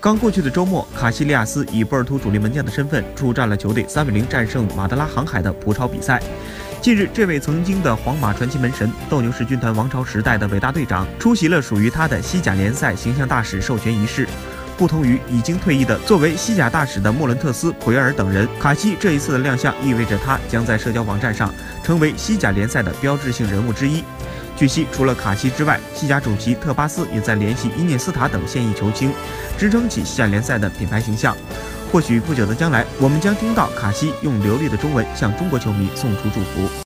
刚过去的周末，卡西利亚斯以波尔图主力门将的身份出战了球队三比零战胜马德拉航海的葡超比赛。近日，这位曾经的皇马传奇门神、斗牛士军团王朝时代的伟大队长出席了属于他的西甲联赛形象大使授权仪式。不同于已经退役的作为西甲大使的莫伦特斯、普约尔等人，卡西这一次的亮相意味着他将在社交网站上成为西甲联赛的标志性人物之一。据悉，除了卡西之外，西甲主席特巴斯也在联系伊涅斯塔等现役球星，支撑起西甲联赛的品牌形象。或许不久的将来，我们将听到卡西用流利的中文向中国球迷送出祝福。